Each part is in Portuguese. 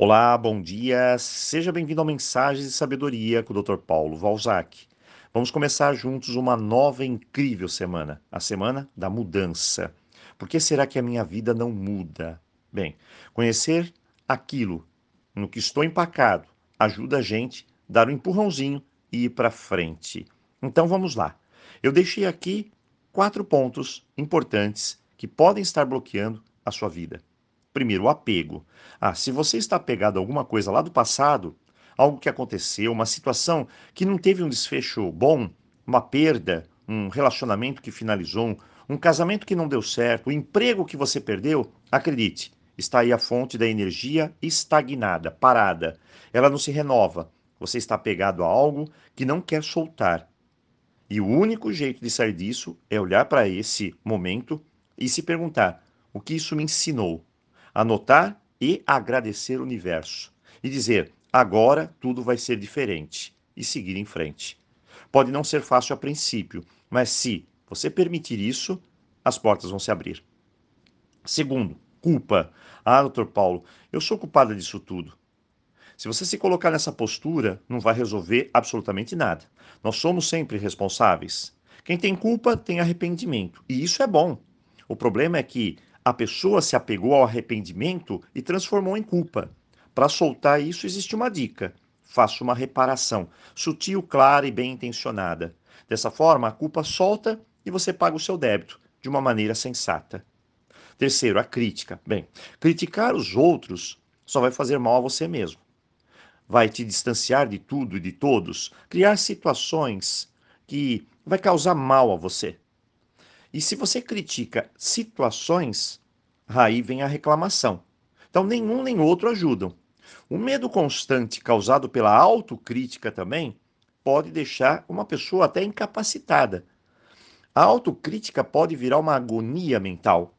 Olá, bom dia. Seja bem-vindo ao Mensagens de Sabedoria com o Dr. Paulo Valzac. Vamos começar juntos uma nova incrível semana, a semana da mudança. Por que será que a minha vida não muda? Bem, conhecer aquilo no que estou empacado ajuda a gente a dar um empurrãozinho e ir para frente. Então vamos lá. Eu deixei aqui quatro pontos importantes que podem estar bloqueando a sua vida. Primeiro, o apego. Ah, se você está apegado a alguma coisa lá do passado, algo que aconteceu, uma situação que não teve um desfecho bom, uma perda, um relacionamento que finalizou, um casamento que não deu certo, o emprego que você perdeu, acredite, está aí a fonte da energia estagnada, parada. Ela não se renova. Você está apegado a algo que não quer soltar. E o único jeito de sair disso é olhar para esse momento e se perguntar: o que isso me ensinou? Anotar e agradecer o universo e dizer: agora tudo vai ser diferente e seguir em frente. Pode não ser fácil a princípio, mas se você permitir isso, as portas vão se abrir. Segundo, culpa. Ah, doutor Paulo, eu sou culpada disso tudo. Se você se colocar nessa postura, não vai resolver absolutamente nada. Nós somos sempre responsáveis. Quem tem culpa tem arrependimento, e isso é bom. O problema é que a pessoa se apegou ao arrependimento e transformou em culpa. Para soltar isso, existe uma dica. Faça uma reparação, sutil, clara e bem intencionada. Dessa forma, a culpa solta e você paga o seu débito de uma maneira sensata. Terceiro, a crítica. Bem, criticar os outros só vai fazer mal a você mesmo. Vai te distanciar de tudo e de todos, criar situações que vai causar mal a você. E se você critica situações, aí vem a reclamação. Então, nenhum nem outro ajudam. O medo constante causado pela autocrítica também pode deixar uma pessoa até incapacitada. A autocrítica pode virar uma agonia mental.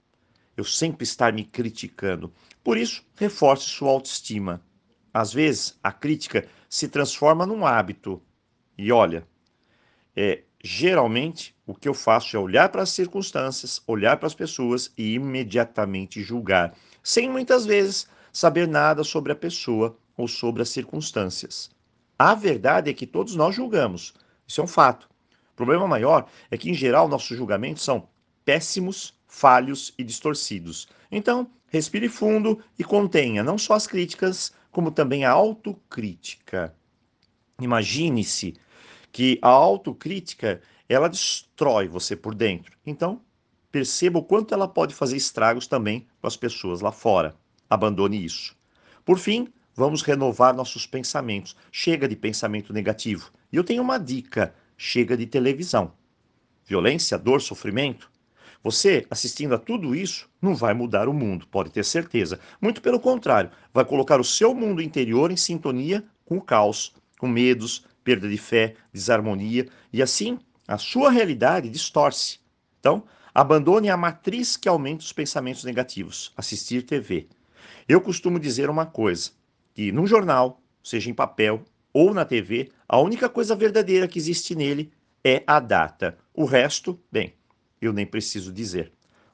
Eu sempre estar me criticando. Por isso, reforce sua autoestima. Às vezes, a crítica se transforma num hábito. E olha, é, geralmente o que eu faço é olhar para as circunstâncias, olhar para as pessoas e imediatamente julgar, sem muitas vezes saber nada sobre a pessoa ou sobre as circunstâncias. A verdade é que todos nós julgamos, isso é um fato. O problema maior é que, em geral, nossos julgamentos são péssimos, falhos e distorcidos. Então, respire fundo e contenha não só as críticas, como também a autocrítica. Imagine-se que a autocrítica ela destrói você por dentro. Então, perceba o quanto ela pode fazer estragos também com as pessoas lá fora. Abandone isso. Por fim, vamos renovar nossos pensamentos. Chega de pensamento negativo. E eu tenho uma dica: chega de televisão. Violência, dor, sofrimento. Você, assistindo a tudo isso, não vai mudar o mundo, pode ter certeza. Muito pelo contrário, vai colocar o seu mundo interior em sintonia com o caos, com medos, perda de fé, desarmonia, e assim a sua realidade distorce. Então, abandone a matriz que aumenta os pensamentos negativos, assistir TV. Eu costumo dizer uma coisa, que num jornal, seja em papel ou na TV, a única coisa verdadeira que existe nele é a data. O resto, bem, eu nem preciso dizer.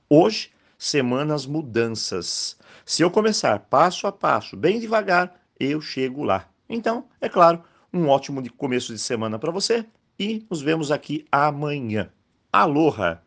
Hoje, semanas mudanças. Se eu começar passo a passo, bem devagar, eu chego lá. Então, é claro, um ótimo começo de semana para você e nos vemos aqui amanhã. Aloha!